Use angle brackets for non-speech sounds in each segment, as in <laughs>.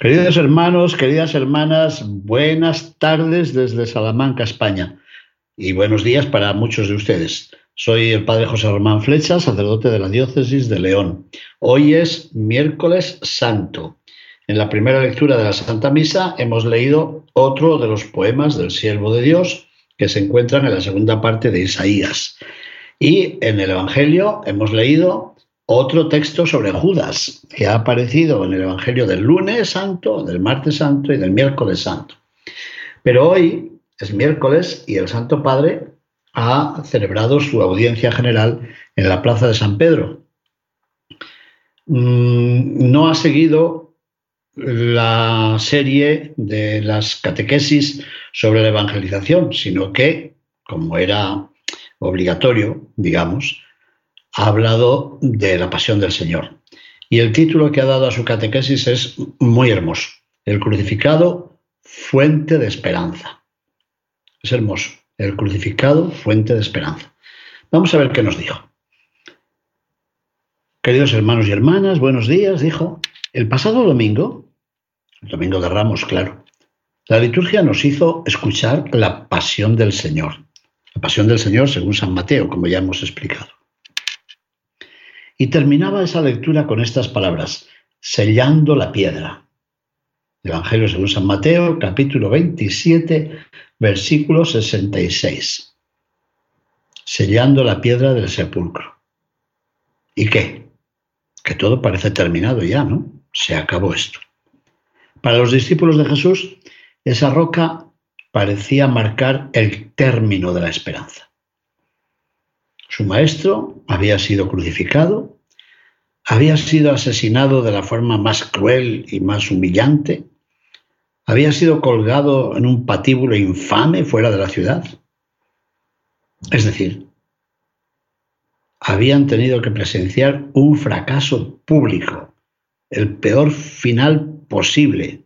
Queridos hermanos, queridas hermanas, buenas tardes desde Salamanca, España. Y buenos días para muchos de ustedes. Soy el padre José Román Flecha, sacerdote de la diócesis de León. Hoy es miércoles santo. En la primera lectura de la Santa Misa hemos leído otro de los poemas del siervo de Dios que se encuentran en la segunda parte de Isaías. Y en el Evangelio hemos leído otro texto sobre Judas, que ha aparecido en el Evangelio del lunes santo, del martes santo y del miércoles santo. Pero hoy es miércoles y el Santo Padre ha celebrado su audiencia general en la Plaza de San Pedro. Mm, no ha seguido la serie de las catequesis sobre la evangelización, sino que, como era obligatorio, digamos, ha hablado de la pasión del Señor. Y el título que ha dado a su catequesis es muy hermoso. El crucificado, fuente de esperanza. Es hermoso. El crucificado, fuente de esperanza. Vamos a ver qué nos dijo. Queridos hermanos y hermanas, buenos días, dijo. El pasado domingo, el domingo de Ramos, claro, la liturgia nos hizo escuchar la pasión del Señor. La pasión del Señor según San Mateo, como ya hemos explicado. Y terminaba esa lectura con estas palabras, sellando la piedra. Evangelio según San Mateo, capítulo 27, versículo 66. Sellando la piedra del sepulcro. ¿Y qué? Que todo parece terminado ya, ¿no? Se acabó esto. Para los discípulos de Jesús, esa roca parecía marcar el término de la esperanza. Su maestro había sido crucificado, había sido asesinado de la forma más cruel y más humillante, había sido colgado en un patíbulo infame fuera de la ciudad. Es decir, habían tenido que presenciar un fracaso público, el peor final posible.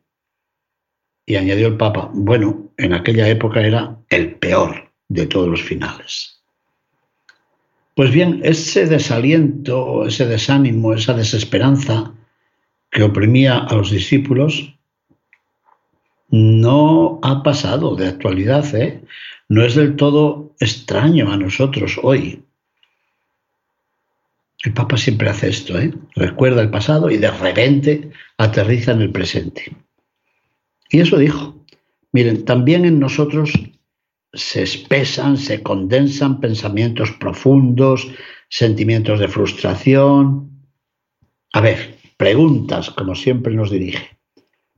Y añadió el Papa, bueno, en aquella época era el peor de todos los finales. Pues bien, ese desaliento, ese desánimo, esa desesperanza que oprimía a los discípulos, no ha pasado de actualidad, ¿eh? no es del todo extraño a nosotros hoy. El Papa siempre hace esto, ¿eh? recuerda el pasado y de repente aterriza en el presente. Y eso dijo, miren, también en nosotros se espesan, se condensan pensamientos profundos, sentimientos de frustración. A ver, preguntas, como siempre nos dirige.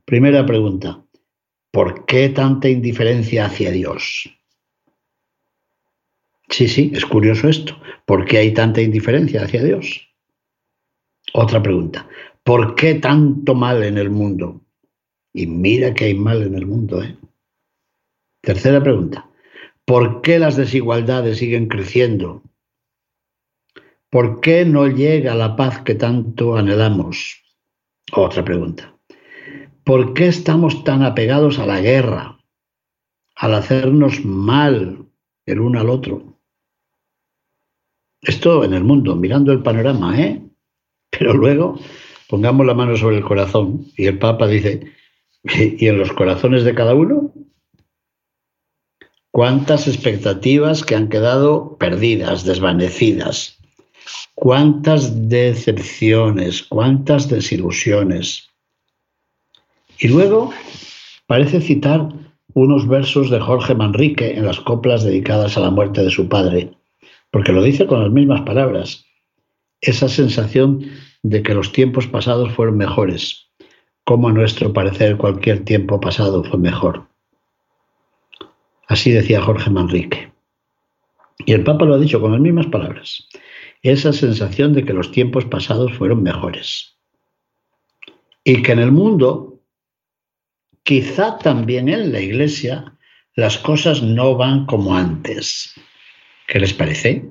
Primera pregunta, ¿por qué tanta indiferencia hacia Dios? Sí, sí, es curioso esto. ¿Por qué hay tanta indiferencia hacia Dios? Otra pregunta, ¿por qué tanto mal en el mundo? Y mira que hay mal en el mundo, ¿eh? Tercera pregunta, ¿Por qué las desigualdades siguen creciendo? ¿Por qué no llega la paz que tanto anhelamos? Otra pregunta. ¿Por qué estamos tan apegados a la guerra, al hacernos mal el uno al otro? Esto en el mundo, mirando el panorama, ¿eh? Pero luego pongamos la mano sobre el corazón y el Papa dice, <laughs> ¿y en los corazones de cada uno? Cuántas expectativas que han quedado perdidas, desvanecidas, cuántas decepciones, cuántas desilusiones. Y luego parece citar unos versos de Jorge Manrique en las coplas dedicadas a la muerte de su padre, porque lo dice con las mismas palabras. Esa sensación de que los tiempos pasados fueron mejores, como a nuestro parecer cualquier tiempo pasado fue mejor. Así decía Jorge Manrique. Y el Papa lo ha dicho con las mismas palabras. esa sensación de que los tiempos pasados fueron mejores. Y que en el mundo, quizá también en la iglesia, las cosas no van como antes. ¿Qué les parece?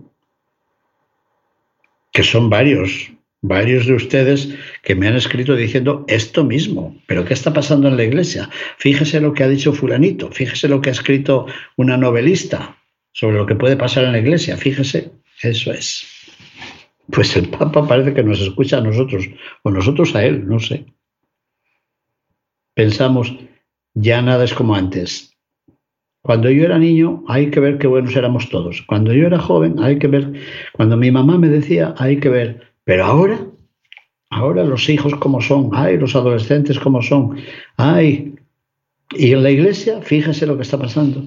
Que son varios, varios de ustedes que me han escrito diciendo esto mismo. ¿Pero qué está pasando en la iglesia? Fíjese lo que ha dicho fulanito, fíjese lo que ha escrito una novelista sobre lo que puede pasar en la iglesia. Fíjese, eso es. Pues el Papa parece que nos escucha a nosotros, o nosotros a él, no sé. Pensamos, ya nada es como antes. Cuando yo era niño, hay que ver qué buenos éramos todos. Cuando yo era joven, hay que ver. Cuando mi mamá me decía, hay que ver. Pero ahora, ahora los hijos como son, ay, los adolescentes como son, ay. Y en la iglesia, fíjese lo que está pasando.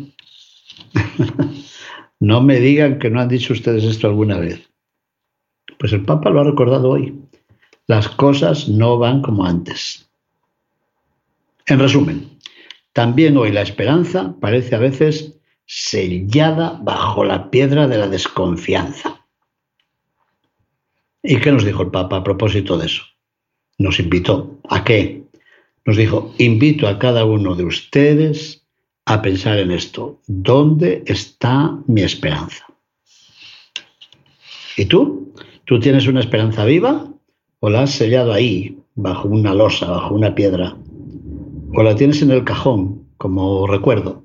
<laughs> no me digan que no han dicho ustedes esto alguna vez. Pues el Papa lo ha recordado hoy. Las cosas no van como antes. En resumen, también hoy la esperanza parece a veces sellada bajo la piedra de la desconfianza. ¿Y qué nos dijo el Papa a propósito de eso? Nos invitó a qué? Nos dijo, invito a cada uno de ustedes a pensar en esto. ¿Dónde está mi esperanza? ¿Y tú? ¿Tú tienes una esperanza viva o la has sellado ahí, bajo una losa, bajo una piedra? ¿O la tienes en el cajón como recuerdo?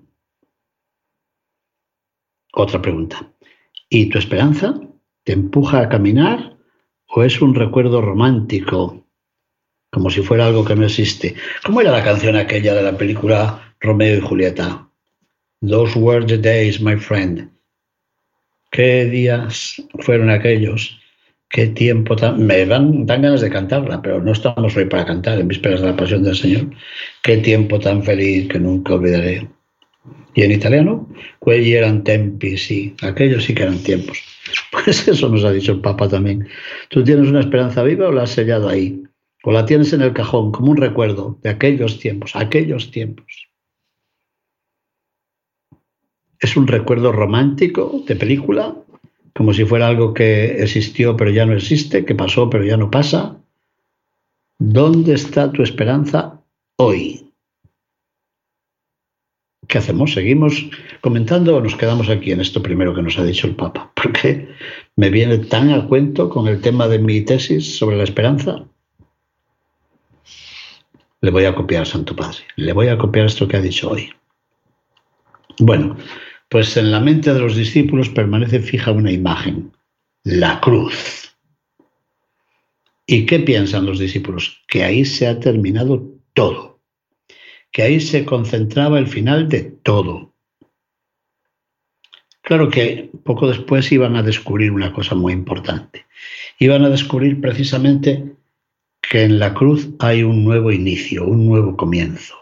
Otra pregunta. ¿Y tu esperanza te empuja a caminar o es un recuerdo romántico, como si fuera algo que no existe? ¿Cómo era la canción aquella de la película Romeo y Julieta? Those were the days, my friend. ¿Qué días fueron aquellos? Qué tiempo tan... Me dan, ganas de cantarla, pero no estamos hoy para cantar en vísperas de la pasión del Señor. Qué tiempo tan feliz que nunca olvidaré. Y en italiano, quelli eran tempi, sí, aquellos sí que eran tiempos. <laughs> Pues eso nos ha dicho el Papa también. ¿Tú tienes una esperanza viva o la has sellado ahí? ¿O la tienes en el cajón como un recuerdo de aquellos tiempos, aquellos tiempos? ¿Es un recuerdo romántico de película como si fuera algo que existió pero ya no existe, que pasó pero ya no pasa. ¿Dónde está tu esperanza hoy? ¿Qué hacemos? ¿Seguimos comentando o nos quedamos aquí en esto primero que nos ha dicho el Papa? <laughs> Porque me viene tan a cuento con el tema de mi tesis sobre la esperanza. Le voy a copiar, Santo Padre. Le voy a copiar esto que ha dicho hoy. Bueno, pues en la mente de los discípulos permanece fija una imagen, la cruz. ¿Y qué piensan los discípulos? Que ahí se ha terminado todo, que ahí se concentraba el final de todo. Claro que poco después iban a descubrir una cosa muy importante. Iban a descubrir precisamente que en la cruz hay un nuevo inicio, un nuevo comienzo.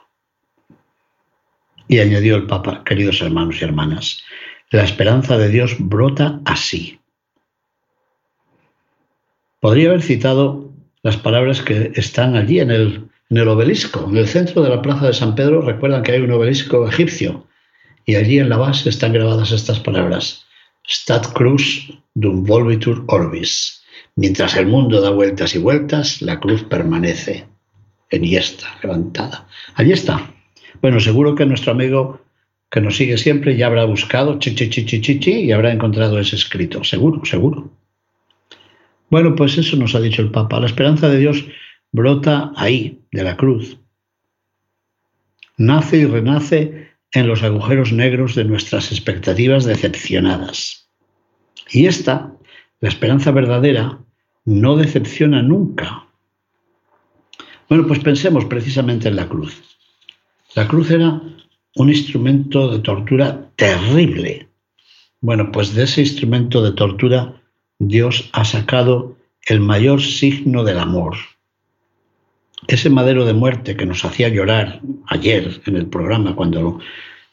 Y añadió el Papa, queridos hermanos y hermanas, la esperanza de Dios brota así. Podría haber citado las palabras que están allí en el, en el obelisco, en el centro de la plaza de San Pedro. Recuerdan que hay un obelisco egipcio y allí en la base están grabadas estas palabras. Stat cruz dum volvitur orbis. Mientras el mundo da vueltas y vueltas, la cruz permanece en está levantada. Allí está, bueno, seguro que nuestro amigo que nos sigue siempre ya habrá buscado chi, chi, chi, y habrá encontrado ese escrito. Seguro, seguro. Bueno, pues eso nos ha dicho el Papa. La esperanza de Dios brota ahí, de la cruz. Nace y renace en los agujeros negros de nuestras expectativas decepcionadas. Y esta, la esperanza verdadera, no decepciona nunca. Bueno, pues pensemos precisamente en la cruz. La cruz era un instrumento de tortura terrible. Bueno, pues de ese instrumento de tortura Dios ha sacado el mayor signo del amor. Ese madero de muerte que nos hacía llorar ayer en el programa cuando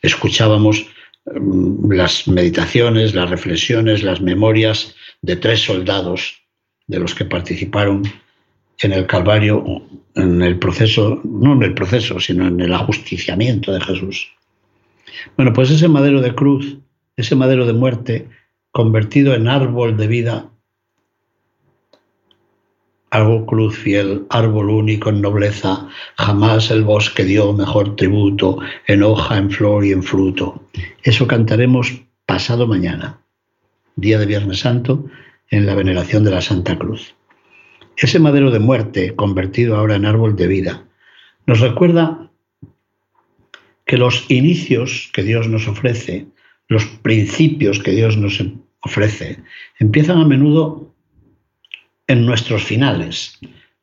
escuchábamos mm, las meditaciones, las reflexiones, las memorias de tres soldados de los que participaron en el Calvario, en el proceso, no en el proceso, sino en el ajusticiamiento de Jesús. Bueno, pues ese madero de cruz, ese madero de muerte, convertido en árbol de vida, árbol cruz fiel, árbol único en nobleza, jamás el bosque dio mejor tributo, en hoja, en flor y en fruto. Eso cantaremos pasado mañana, día de Viernes Santo, en la veneración de la Santa Cruz. Ese madero de muerte, convertido ahora en árbol de vida, nos recuerda que los inicios que Dios nos ofrece, los principios que Dios nos ofrece, empiezan a menudo en nuestros finales.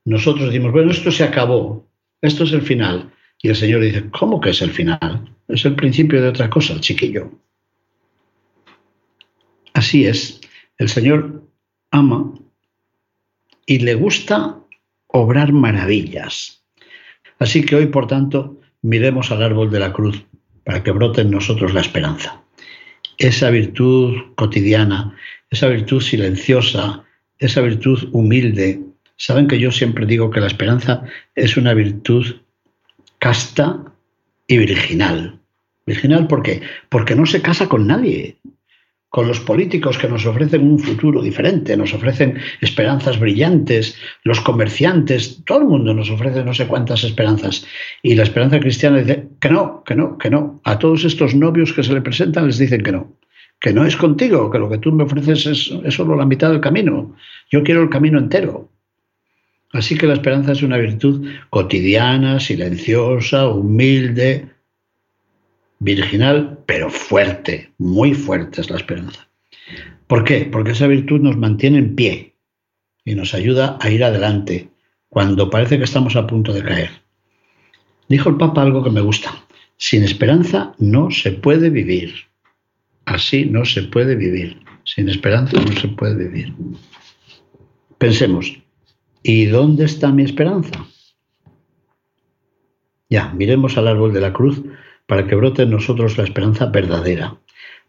Nosotros decimos, bueno, esto se acabó, esto es el final. Y el Señor dice, ¿cómo que es el final? Es el principio de otra cosa, chiquillo. Así es, el Señor ama y le gusta obrar maravillas. Así que hoy, por tanto, miremos al árbol de la cruz para que brote en nosotros la esperanza. Esa virtud cotidiana, esa virtud silenciosa, esa virtud humilde. Saben que yo siempre digo que la esperanza es una virtud casta y virginal. Virginal ¿por qué? Porque no se casa con nadie. Con los políticos que nos ofrecen un futuro diferente, nos ofrecen esperanzas brillantes, los comerciantes, todo el mundo nos ofrece no sé cuántas esperanzas. Y la esperanza cristiana dice que no, que no, que no. A todos estos novios que se le presentan les dicen que no que no es contigo, que lo que tú me ofreces es, solo la mitad del camino. Yo quiero el camino entero. Así que la esperanza es una virtud cotidiana, silenciosa, humilde, virginal, pero fuerte, muy fuerte es la esperanza. ¿Por qué? Porque esa virtud nos mantiene en pie y nos ayuda a ir adelante cuando parece que estamos a punto de caer. Dijo el Papa algo que me gusta. Sin esperanza no se puede vivir. Así no se puede vivir. Sin esperanza no se puede vivir. Pensemos, ¿y dónde está mi esperanza? Ya, miremos al árbol de la cruz para que brote en nosotros la esperanza verdadera,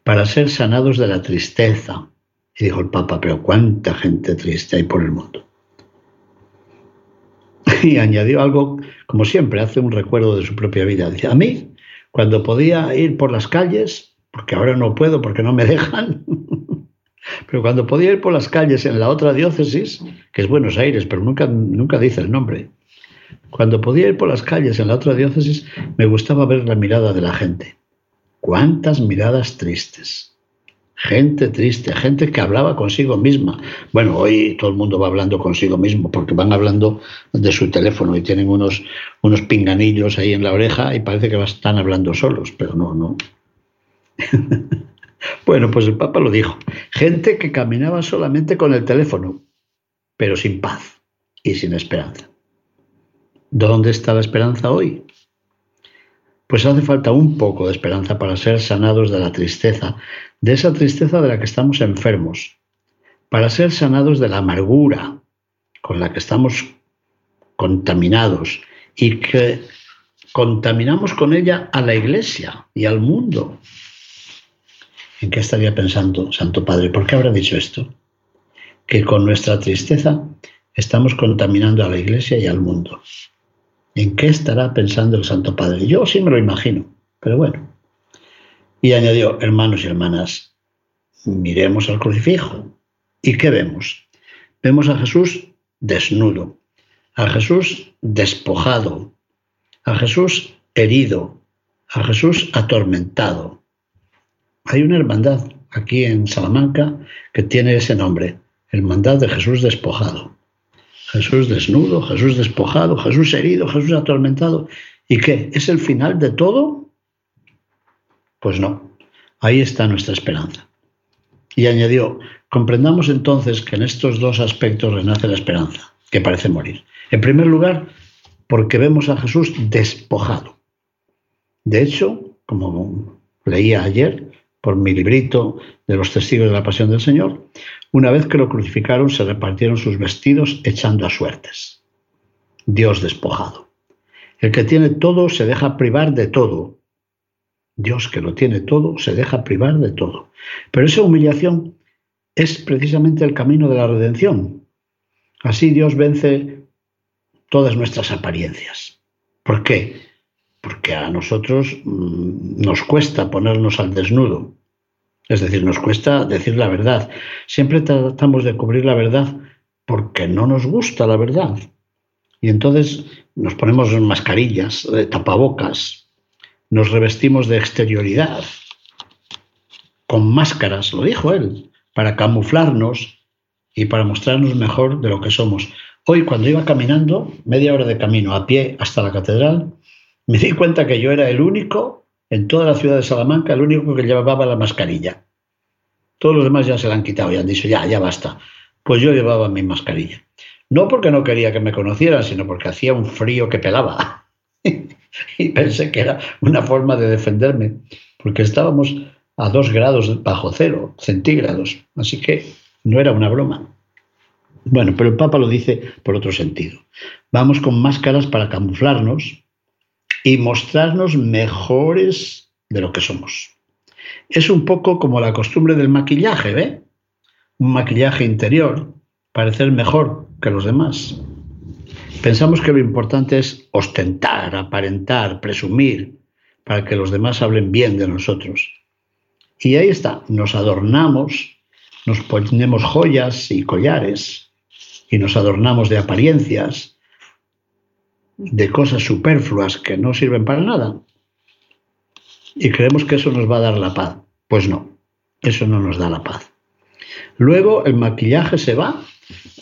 para ser sanados de la tristeza. Y dijo el Papa, pero cuánta gente triste hay por el mundo. <laughs> Y añadió algo, como siempre, hace un recuerdo de su propia vida. Dice, a mí, cuando podía ir por las calles, porque ahora no puedo, porque no me dejan. pero cuando podía ir por las calles en la otra diócesis, que es Buenos Aires, pero nunca, nunca dice el nombre, cuando podía ir por las calles en la otra diócesis, me gustaba ver la mirada de la gente. ¿Cuántas miradas tristes? Gente triste, gente que hablaba consigo misma. Bueno, hoy todo el mundo va hablando consigo mismo porque van hablando de su teléfono y tienen unos, unos pinganillos ahí en la oreja y parece que están hablando solos, pero no, no. <laughs> bueno, pues el Papa lo dijo. Gente que caminaba solamente con el teléfono, pero sin paz y sin esperanza. ¿Dónde está la esperanza hoy? Pues hace falta un poco de esperanza para ser sanados de la tristeza, de esa tristeza de la que estamos enfermos, para ser sanados de la amargura con la que estamos contaminados y que contaminamos con ella a la iglesia y al mundo. ¿En qué estaría pensando Santo Padre? ¿Por qué habrá dicho esto? Que con nuestra tristeza estamos contaminando a la Iglesia y al mundo. ¿En qué estará pensando el Santo Padre? Yo sí me lo imagino, pero bueno. Y añadió, hermanos y hermanas, miremos al crucifijo. ¿Y qué vemos? Vemos a Jesús desnudo, a Jesús despojado, a Jesús herido, a Jesús atormentado, hay una hermandad aquí en Salamanca que tiene ese nombre, Hermandad de Jesús despojado. Jesús desnudo, Jesús despojado, Jesús herido, Jesús atormentado. ¿Y qué? ¿Es el final de todo? Pues no, ahí está nuestra esperanza. Y añadió, comprendamos entonces que en estos dos aspectos renace la esperanza, que parece morir. En primer lugar, porque vemos a Jesús despojado. De hecho, como leía ayer, por mi librito de los testigos de la pasión del Señor, una vez que lo crucificaron se repartieron sus vestidos echando a suertes. Dios despojado. El que tiene todo se deja privar de todo. Dios que lo tiene todo se deja privar de todo. Pero esa humillación es precisamente el camino de la redención. Así Dios vence todas nuestras apariencias. ¿Por qué? Porque a nosotros mm, nos cuesta ponernos al desnudo. Es decir, nos cuesta decir la verdad. Siempre tratamos de cubrir la verdad porque no nos gusta la verdad. Y entonces nos ponemos mascarillas, de tapabocas, nos revestimos de exterioridad, con máscaras, lo dijo él, para camuflarnos y para mostrarnos mejor de lo que somos. Hoy cuando iba caminando, media hora de camino a pie hasta la catedral, me di cuenta que yo era el único en toda la ciudad de Salamanca, el único que llevaba la mascarilla. Todos los demás ya se la han quitado y han dicho, ya, ya basta. Pues yo llevaba mi mascarilla. No porque no quería que me conocieran, sino porque hacía un frío que pelaba. <laughs> y pensé que era una forma de defenderme, porque estábamos a dos grados bajo cero centígrados. Así que no era una broma. Bueno, pero el Papa lo dice por otro sentido. Vamos con máscaras para camuflarnos y mostrarnos mejores de lo que somos. Es un poco como la costumbre del maquillaje, ¿ve? Un maquillaje interior, parecer mejor que los demás. Pensamos que lo importante es ostentar, aparentar, presumir, para que los demás hablen bien de nosotros. Y ahí está, nos adornamos, nos ponemos joyas y collares, y nos adornamos de apariencias, de cosas superfluas que no sirven para nada. Y creemos que eso nos va a dar la paz. Pues no, eso no nos da la paz. Luego el maquillaje se va.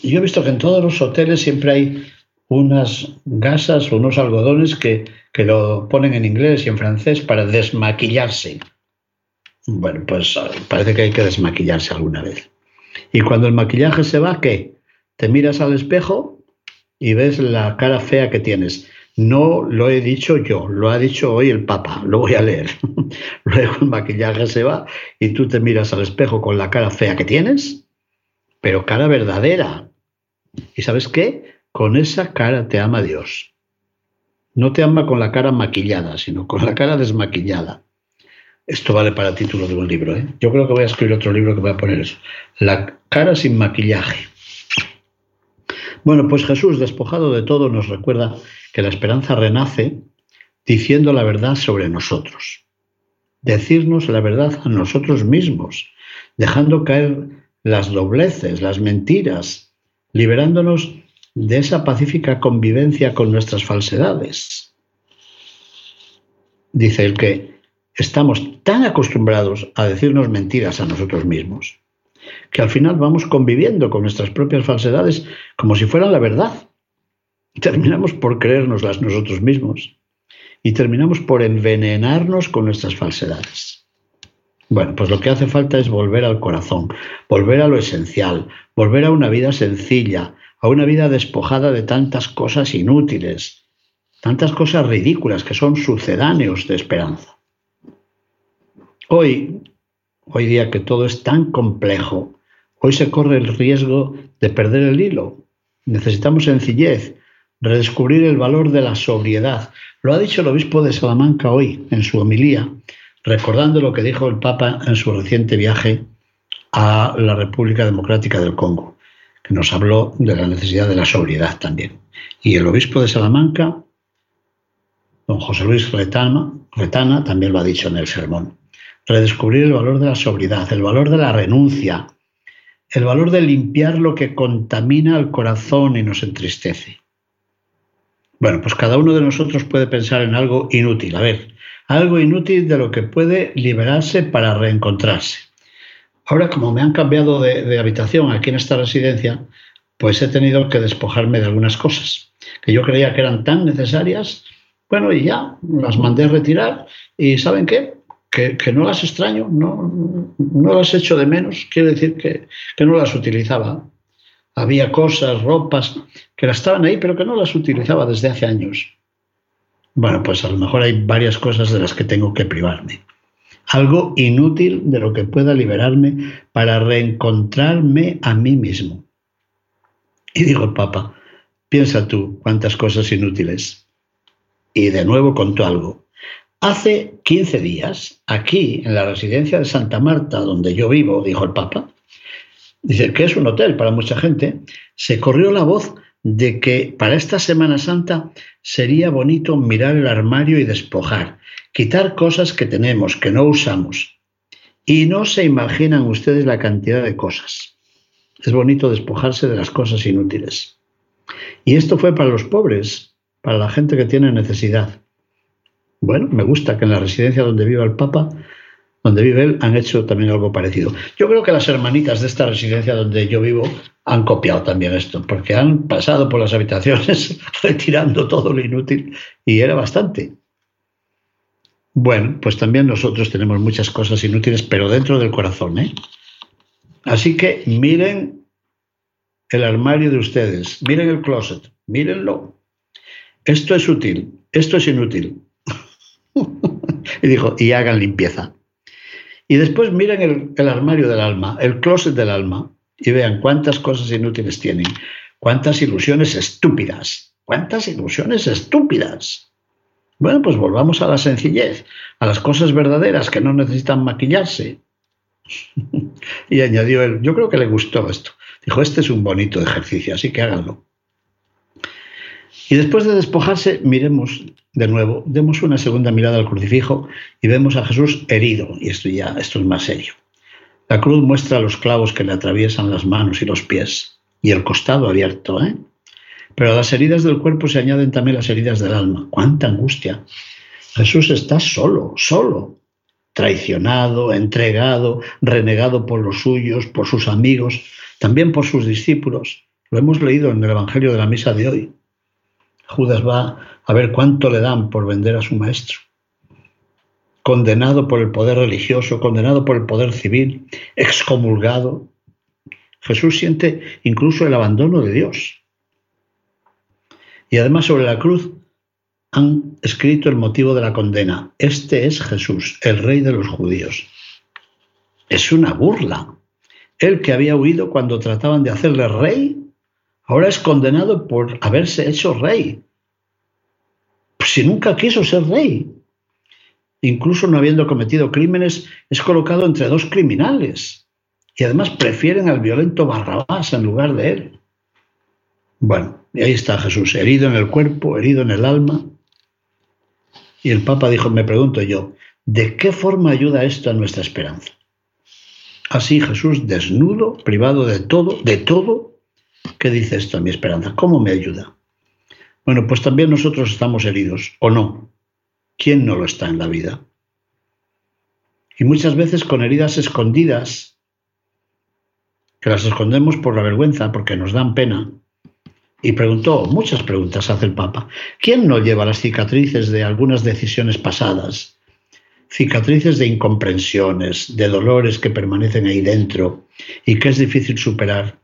Yo he visto que en todos los hoteles siempre hay unas gasas o unos algodones que, que lo ponen en inglés y en francés para desmaquillarse. Bueno, pues parece que hay que desmaquillarse alguna vez. Y cuando el maquillaje se va, ¿qué? Te miras al espejo y ves la cara fea que tienes. No lo he dicho yo, lo ha dicho hoy el Papa, lo voy a leer. <laughs> Luego el maquillaje se va y tú te miras al espejo con la cara fea que tienes, pero cara verdadera. ¿Y sabes qué? Con esa cara te ama Dios. No te ama con la cara maquillada, sino con la cara desmaquillada. Esto vale para título de un libro. ¿eh? Yo creo que voy a escribir otro libro que voy a poner eso. La cara sin maquillaje. Bueno, pues Jesús, despojado de todo, nos recuerda que la esperanza renace diciendo la verdad sobre nosotros. Decirnos la verdad a nosotros mismos, dejando caer las dobleces, las mentiras, liberándonos de esa pacífica convivencia con nuestras falsedades. Dice el que estamos tan acostumbrados a decirnos mentiras a nosotros mismos que al final vamos conviviendo con nuestras propias falsedades como si fueran la verdad. Terminamos por creérnoslas nosotros mismos y terminamos por envenenarnos con nuestras falsedades. Bueno, pues lo que hace falta es volver al corazón, volver a lo esencial, volver a una vida sencilla, a una vida despojada de tantas cosas inútiles, tantas cosas ridículas que son sucedáneos de esperanza. Hoy, hoy día que todo es tan complejo, hoy se corre el riesgo de perder el hilo. Necesitamos sencillez, redescubrir el valor de la sobriedad. Lo ha dicho el obispo de Salamanca hoy en su homilía, recordando lo que dijo el Papa en su reciente viaje a la República Democrática del Congo, que nos habló de la necesidad de la sobriedad también. Y el obispo de Salamanca, don José Luis Retana, Retana también lo ha dicho en el sermón redescubrir el valor de la sobriedad, el valor de la renuncia, el valor de limpiar lo que contamina el corazón y nos entristece. Bueno, pues cada uno de nosotros puede pensar en algo inútil, a ver, algo inútil de lo que puede liberarse para reencontrarse. Ahora, como me han cambiado de, de habitación aquí en esta residencia, pues he tenido que despojarme de algunas cosas que yo creía que eran tan necesarias, bueno, y ya las mandé a retirar y ¿saben qué? Que, no las extraño, no, no las echo de menos, quiere decir que, que no las utilizaba. Había cosas, ropas, que las estaban ahí, pero que no las utilizaba desde hace años. Bueno, pues a lo mejor hay varias cosas de las que tengo que privarme. Algo inútil de lo que pueda liberarme para reencontrarme a mí mismo. Y digo el Papa, piensa tú cuántas cosas inútiles. Y de nuevo contó algo. Hace 15 días, aquí en la residencia de Santa Marta, donde yo vivo, dijo el Papa, dice que es un hotel para mucha gente, se corrió la voz de que para esta Semana Santa sería bonito mirar el armario y despojar, quitar cosas que tenemos, que no usamos. Y no se imaginan ustedes la cantidad de cosas. Es bonito despojarse de las cosas inútiles. Y esto fue para los pobres, para la gente que tiene necesidad. Bueno, me gusta que en la residencia donde viva el Papa, donde vive él, han hecho también algo parecido. Yo creo que las hermanitas de esta residencia donde yo vivo han copiado también esto, porque han pasado por las habitaciones <laughs> retirando todo lo inútil y era bastante. Bueno, pues también nosotros tenemos muchas cosas inútiles, pero dentro del corazón, ¿eh? Así que miren el armario de ustedes, miren el closet, mírenlo. Esto es útil, esto es inútil. <laughs> y dijo, y hagan limpieza. Y después miren el, armario del alma, el closet del alma, y vean cuántas cosas inútiles tienen, cuántas ilusiones estúpidas, cuántas ilusiones estúpidas. Bueno, pues volvamos a la sencillez, a las cosas verdaderas que no necesitan maquillarse. <laughs> y añadió él, yo creo que le gustó esto. Dijo, este es un bonito ejercicio, así que háganlo. Y después de despojarse, miremos de nuevo, demos una segunda mirada al crucifijo y vemos a Jesús herido. Y esto ya, esto es más serio. La cruz muestra los clavos que le atraviesan las manos y los pies y el costado abierto. ¿eh? Pero a las heridas del cuerpo se añaden también las heridas del alma. ¡Cuánta angustia! Jesús está solo, solo, traicionado, entregado, renegado por los suyos, por sus amigos, también por sus discípulos. Lo hemos leído en el Evangelio de la Misa de hoy. Judas va a ver cuánto le dan por vender a su maestro. Condenado por el poder religioso, condenado por el poder civil, excomulgado. Jesús siente incluso el abandono de Dios. Y además sobre la cruz han escrito el motivo de la condena. Este es Jesús, el rey de los judíos. Es una burla. El que había huido cuando trataban de hacerle rey, ahora es condenado por haberse hecho rey. Pues si nunca quiso ser rey. Incluso no habiendo cometido crímenes, es colocado entre dos criminales. Y además prefieren al violento Barrabás en lugar de él. Bueno, y ahí está Jesús, herido en el cuerpo, herido en el alma. Y el Papa dijo, me pregunto yo, ¿de qué forma ayuda esto a nuestra esperanza? Así Jesús, desnudo, privado de todo, de todo, ¿qué dice esto a mi esperanza? ¿Cómo me ayuda? Bueno, pues también nosotros estamos heridos, ¿o no? ¿Quién no lo está en la vida? Y muchas veces con heridas escondidas, que las escondemos por la vergüenza, porque nos dan pena, y preguntó, muchas preguntas hace el Papa, ¿quién no lleva las cicatrices de algunas decisiones pasadas? Cicatrices de incomprensiones, de dolores que permanecen ahí dentro y que es difícil superar.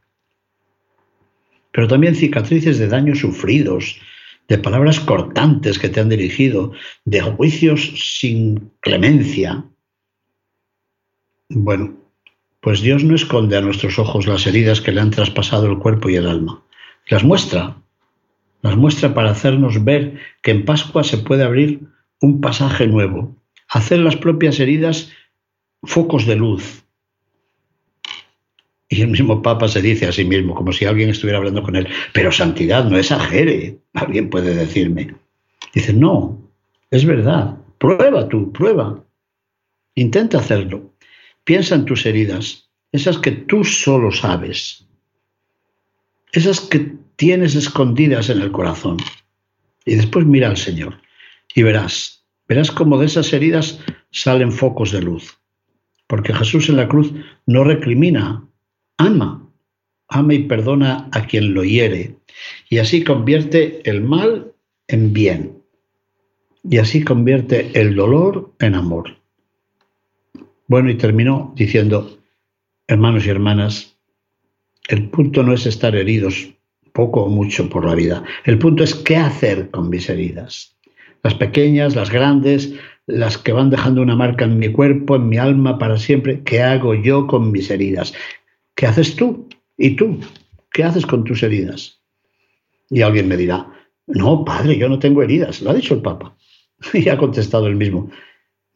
Pero también cicatrices de daños sufridos, de palabras cortantes que te han dirigido, de juicios sin clemencia. Bueno, pues Dios no esconde a nuestros ojos las heridas que le han traspasado el cuerpo y el alma las muestra, las muestra para hacernos ver que en Pascua se puede abrir un pasaje nuevo, hacer las propias heridas focos de luz. Y el mismo Papa se dice a sí mismo, como si alguien estuviera hablando con él, pero santidad, no exagere, alguien puede decirme. Dice, no, es verdad, prueba tú, prueba, intenta hacerlo, piensa en tus heridas, esas que tú solo sabes, esas que tienes escondidas en el corazón. Y después mira al Señor y verás, verás cómo de esas heridas salen focos de luz. Porque Jesús en la cruz no recrimina, ama, ama y perdona a quien lo hiere. Y así convierte el mal en bien. Y así convierte el dolor en amor. Bueno, y terminó diciendo, hermanos y hermanas, el punto no es estar heridos poco o mucho por la vida. El punto es qué hacer con mis heridas. Las pequeñas, las grandes, las que van dejando una marca en mi cuerpo, en mi alma para siempre. ¿Qué hago yo con mis heridas? ¿Qué haces tú? ¿Y tú? ¿Qué haces con tus heridas? Y alguien me dirá, no, padre, yo no tengo heridas. Lo ha dicho el Papa. <laughs> Y ha contestado el mismo.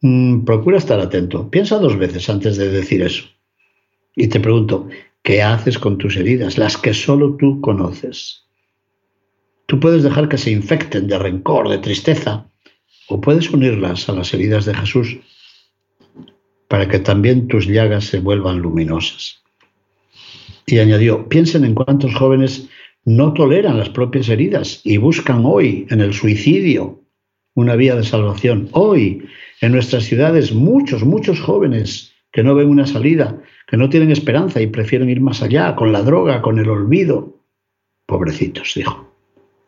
Mm, procura estar atento. Piensa dos veces antes de decir eso. Y te pregunto, ¿Qué haces con tus heridas? Las que solo tú conoces. Tú puedes dejar que se infecten de rencor, de tristeza, o puedes unirlas a las heridas de Jesús para que también tus llagas se vuelvan luminosas. Y añadió, piensen en cuántos jóvenes no toleran las propias heridas y buscan hoy en el suicidio una vía de salvación. Hoy en nuestras ciudades muchos, muchos jóvenes que no ven una salida, que no tienen esperanza y prefieren ir más allá, con la droga, con el olvido. Pobrecitos, dijo.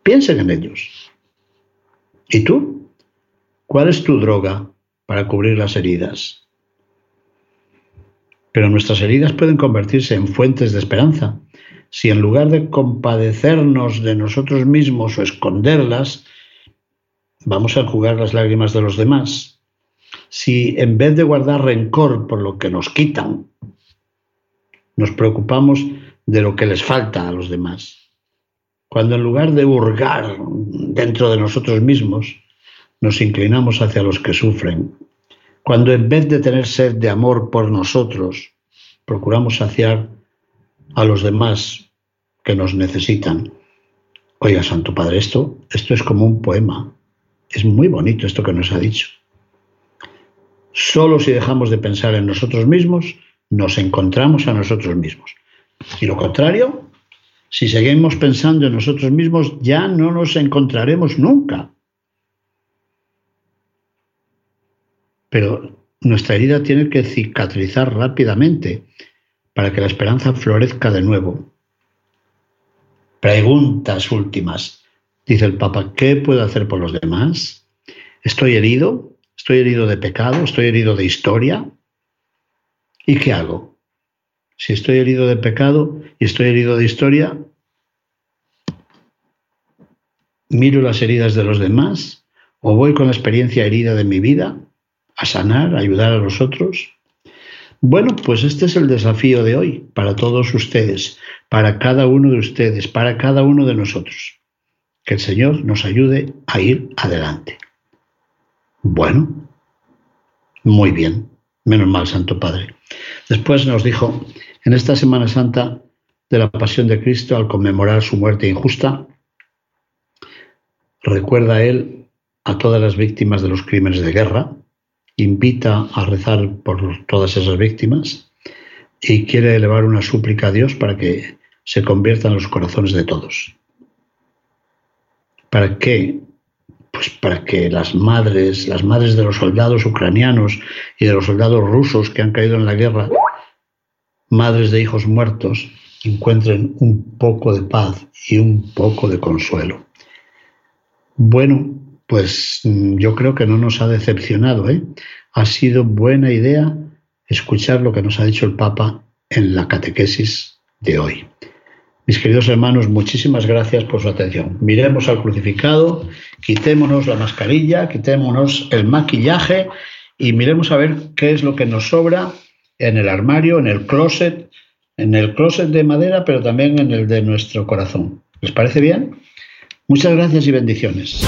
Piensen en ellos. ¿Y tú? ¿Cuál es tu droga para cubrir las heridas? Pero nuestras heridas pueden convertirse en fuentes de esperanza si en lugar de compadecernos de nosotros mismos o esconderlas, vamos a enjugar las lágrimas de los demás. Si en vez de guardar rencor por lo que nos quitan, nos preocupamos de lo que les falta a los demás. Cuando en lugar de hurgar dentro de nosotros mismos, nos inclinamos hacia los que sufren. Cuando en vez de tener sed de amor por nosotros, procuramos saciar a los demás que nos necesitan. Oiga, Santo Padre, esto, esto es como un poema. Es muy bonito esto que nos ha dicho. Solo si dejamos de pensar en nosotros mismos, nos encontramos a nosotros mismos. Y lo contrario, si seguimos pensando en nosotros mismos, ya no nos encontraremos nunca. Pero nuestra herida tiene que cicatrizar rápidamente para que la esperanza florezca de nuevo. Preguntas últimas. Dice el Papa, ¿qué puedo hacer por los demás? ¿Estoy herido? ¿Estoy herido de pecado? ¿Estoy herido de historia? ¿Y qué hago? Si estoy herido de pecado y estoy herido de historia, miro las heridas de los demás o voy con la experiencia herida de mi vida a sanar, a ayudar a los otros. Bueno, pues este es el desafío de hoy para todos ustedes, para cada uno de ustedes, para cada uno de nosotros. Que el Señor nos ayude a ir adelante. Bueno, muy bien, menos mal, Santo Padre. Después nos dijo, en esta Semana Santa de la Pasión de Cristo, al conmemorar su muerte injusta, recuerda a él a todas las víctimas de los crímenes de guerra, invita a rezar por todas esas víctimas y quiere elevar una súplica a Dios para que se conviertan los corazones de todos. ¿Para qué? Pues para que las madres, las madres de los soldados ucranianos y de los soldados rusos que han caído en la guerra, madres de hijos muertos, encuentren un poco de paz y un poco de consuelo. Bueno, pues mm, yo creo que no nos ha decepcionado. ¿eh? Ha sido buena idea escuchar lo que nos ha dicho el Papa en la catequesis de hoy. Mis queridos hermanos, muchísimas gracias por su atención. Miremos al crucificado, quitémonos la mascarilla, quitémonos el maquillaje y miremos a ver qué es lo que nos sobra en el armario, en el closet, en el closet de madera, pero también en el de nuestro corazón. ¿Les parece bien? Muchas gracias y bendiciones.